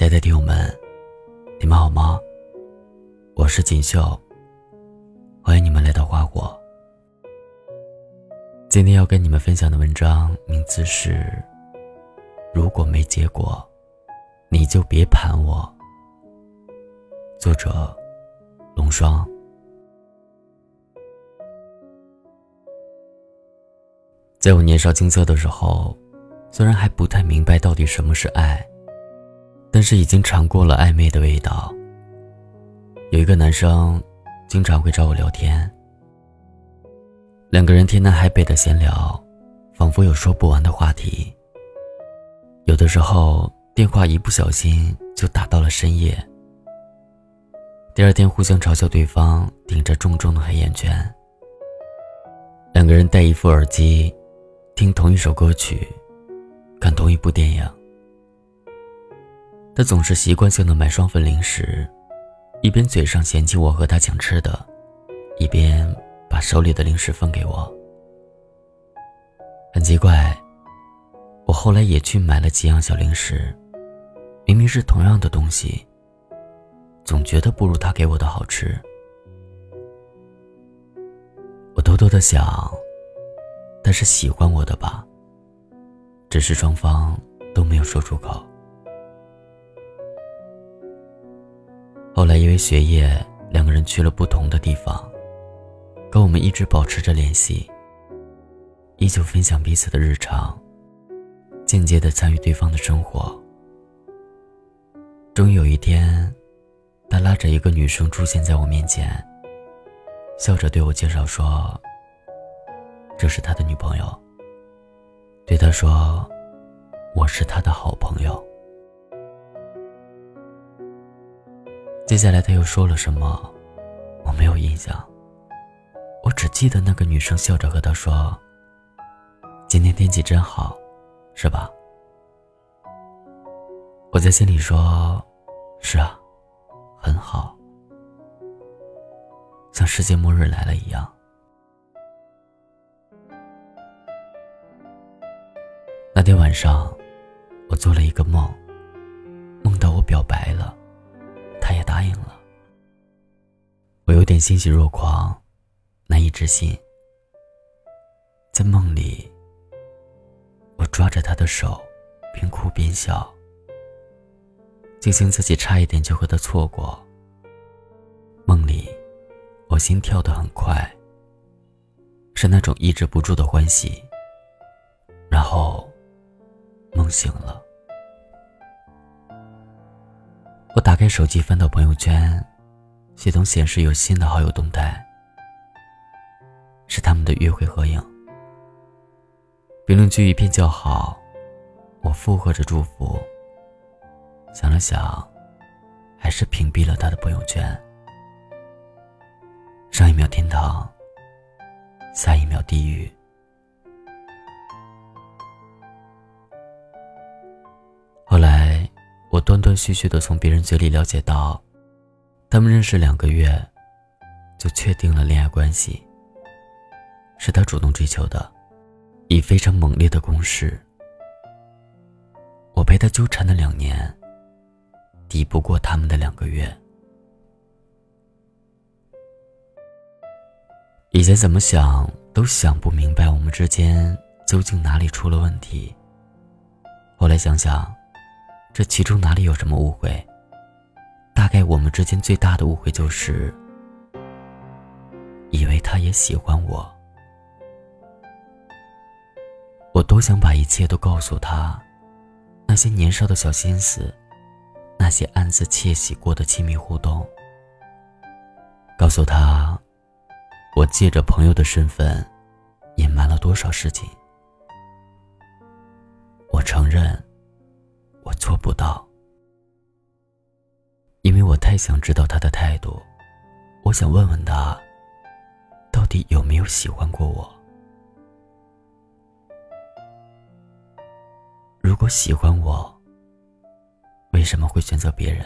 亲爱的听友们，你们好吗？我是锦绣，欢迎你们来到花火。今天要跟你们分享的文章名字是《如果没结果，你就别盘我》，作者龙霜。在我年少青涩的时候，虽然还不太明白到底什么是爱。但是已经尝过了暧昧的味道。有一个男生，经常会找我聊天。两个人天南海北的闲聊，仿佛有说不完的话题。有的时候电话一不小心就打到了深夜。第二天互相嘲笑对方顶着重重的黑眼圈。两个人戴一副耳机，听同一首歌曲，看同一部电影。他总是习惯性的买双份零食，一边嘴上嫌弃我和他抢吃的，一边把手里的零食分给我。很奇怪，我后来也去买了几样小零食，明明是同样的东西，总觉得不如他给我的好吃。我偷偷的想，他是喜欢我的吧？只是双方都没有说出口。来因为学业，两个人去了不同的地方，可我们一直保持着联系，依旧分享彼此的日常，间接的参与对方的生活。终于有一天，他拉着一个女生出现在我面前，笑着对我介绍说：“这是他的女朋友。”对他说：“我是他的好朋友。”接下来他又说了什么，我没有印象。我只记得那个女生笑着和他说：“今天天气真好，是吧？”我在心里说：“是啊，很好，像世界末日来了一样。”那天晚上，我做了一个梦，梦到我表白了。答应了，我有点欣喜若狂，难以置信。在梦里，我抓着他的手，边哭边笑，庆幸自己差一点就和他错过。梦里，我心跳得很快，是那种抑制不住的欢喜。然后，梦醒了。开手机，翻到朋友圈，系统显示有新的好友动态，是他们的约会合影。评论区一片叫好，我附和着祝福。想了想，还是屏蔽了他的朋友圈。上一秒天堂，下一秒地狱。断断续续的从别人嘴里了解到，他们认识两个月，就确定了恋爱关系。是他主动追求的，以非常猛烈的攻势。我陪他纠缠的两年，抵不过他们的两个月。以前怎么想都想不明白我们之间究竟哪里出了问题。后来想想。这其中哪里有什么误会？大概我们之间最大的误会就是，以为他也喜欢我。我多想把一切都告诉他，那些年少的小心思，那些暗自窃喜过的亲密互动。告诉他，我借着朋友的身份，隐瞒了多少事情。我承认。我做不到，因为我太想知道他的态度。我想问问他，到底有没有喜欢过我？如果喜欢我，为什么会选择别人？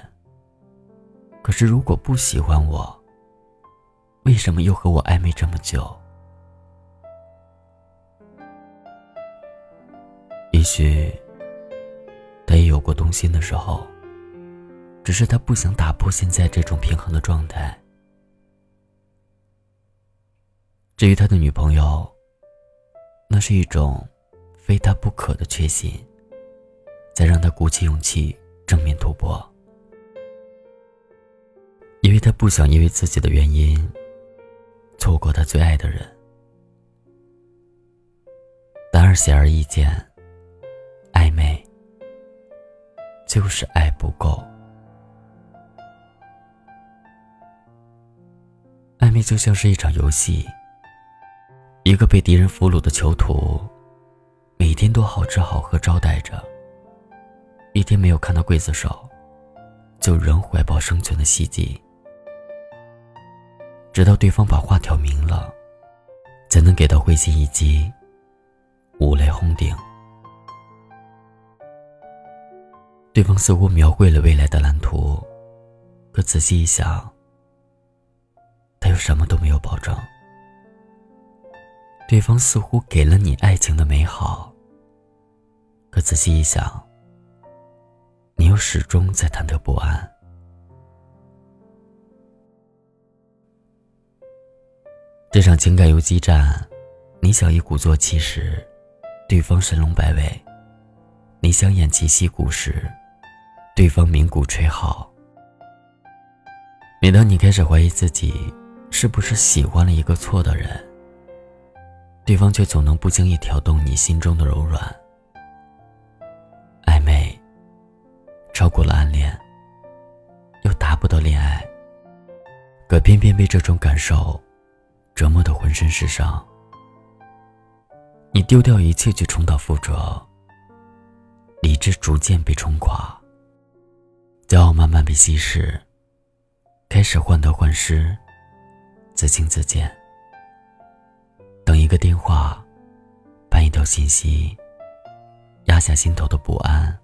可是如果不喜欢我，为什么又和我暧昧这么久？也许。过动心的时候，只是他不想打破现在这种平衡的状态。至于他的女朋友，那是一种非他不可的确信，才让他鼓起勇气正面突破。因为他不想因为自己的原因错过他最爱的人。然而显而易见，暧昧就是爱不够。暧昧就像是一场游戏。一个被敌人俘虏的囚徒，每天都好吃好喝招待着。一天没有看到刽子手，就仍怀抱生存的希冀，直到对方把话挑明了，才能给到会心一击，五雷轰顶。对方似乎描绘了未来的蓝图，可仔细一想，他又什么都没有保证。对方似乎给了你爱情的美好，可仔细一想，你又始终在忐忑不安。这场情感游击战，你想一鼓作气时，对方神龙摆尾；你想偃旗息鼓时，对方鸣鼓吹号。每当你开始怀疑自己是不是喜欢了一个错的人，对方却总能不经意挑动你心中的柔软，暧昧超过了暗恋，又达不到恋爱，可偏偏被这种感受折磨的浑身是伤。你丢掉一切去重蹈覆辙，理智逐渐被冲垮，骄傲慢慢被稀释，开始患得患失，自轻自贱。等一个电话，办一条信息，压下心头的不安，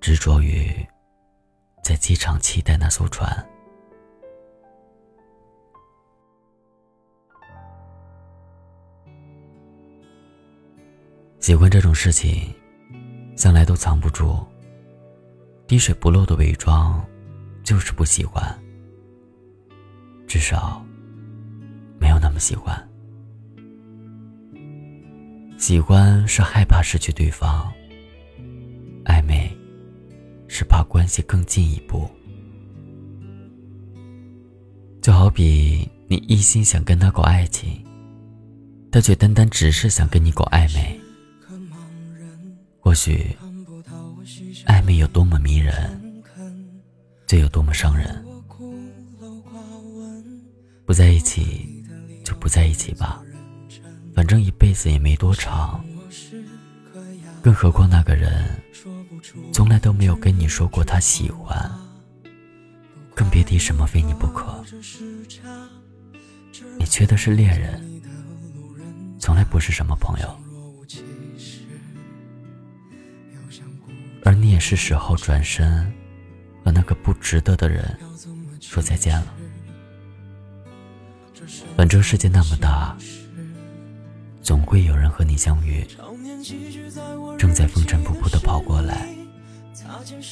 执着于在机场期待那艘船。喜欢这种事情，向来都藏不住。滴水不漏的伪装，就是不喜欢。至少，没有那么喜欢。喜欢是害怕失去对方，暧昧是怕关系更进一步。就好比你一心想跟他搞爱情，他却单单只是想跟你搞暧昧。或许暧昧有多么迷人，就有多么伤人。不在一起，就不在一起吧。反正一辈子也没多长，更何况那个人从来都没有跟你说过他喜欢，更别提什么非你不可。你缺的是恋人，从来不是什么朋友。而你也是时候转身，和那个不值得的人说再见了。反正世界那么大。总会有人和你相遇，正在风尘仆仆的跑过来，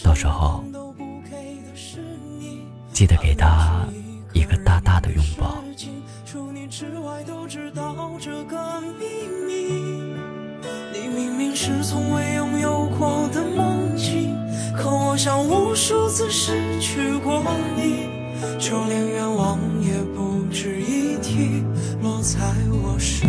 到时候记得给他一个大大的拥抱。你明明是从未拥有过的梦，像无数次失去过你，就连愿望也不值一提，落在我身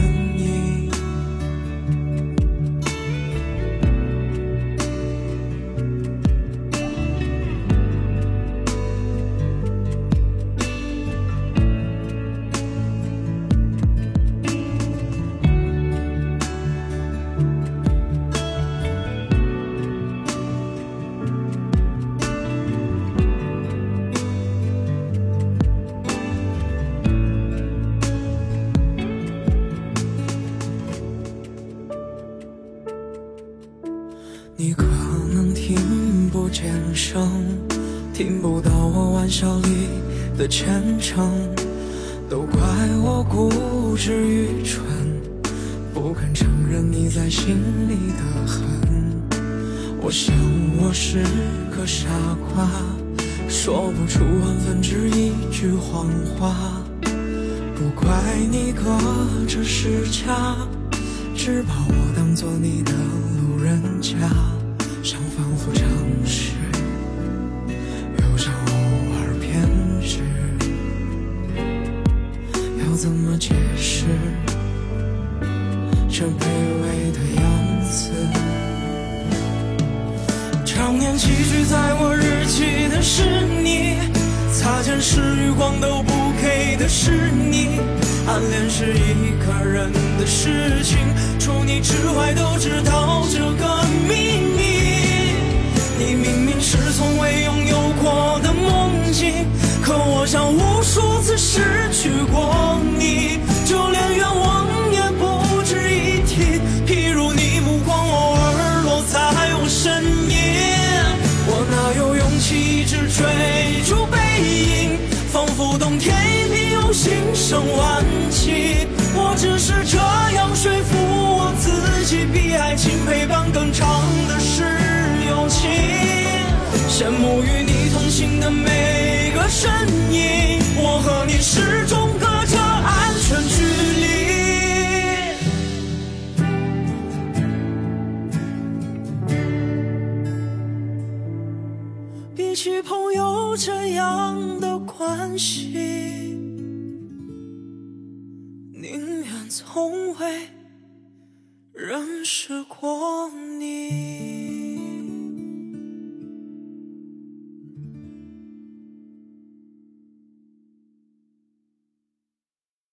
笑里的虔诚，都怪我固执愚蠢，不肯承认你在心里的恨。我想我是个傻瓜，说不出万分之一句谎话。不怪你隔着时差，只把我当做你的路人甲，像反复尝试，这卑微的样子？常年寄居在我日记的是你，擦肩时余光都不给的是你，暗恋是一个人的事情，除你之外都知道这个秘密。你明明是从未拥有过的梦境，可我像无数次失去过心生惋惜。我只是这样说服我自己，比爱情陪伴更长的是友情。羡慕与你同行的每个身影，我和你始终隔着安全距离。比起朋友这样的关系，从未认识过你。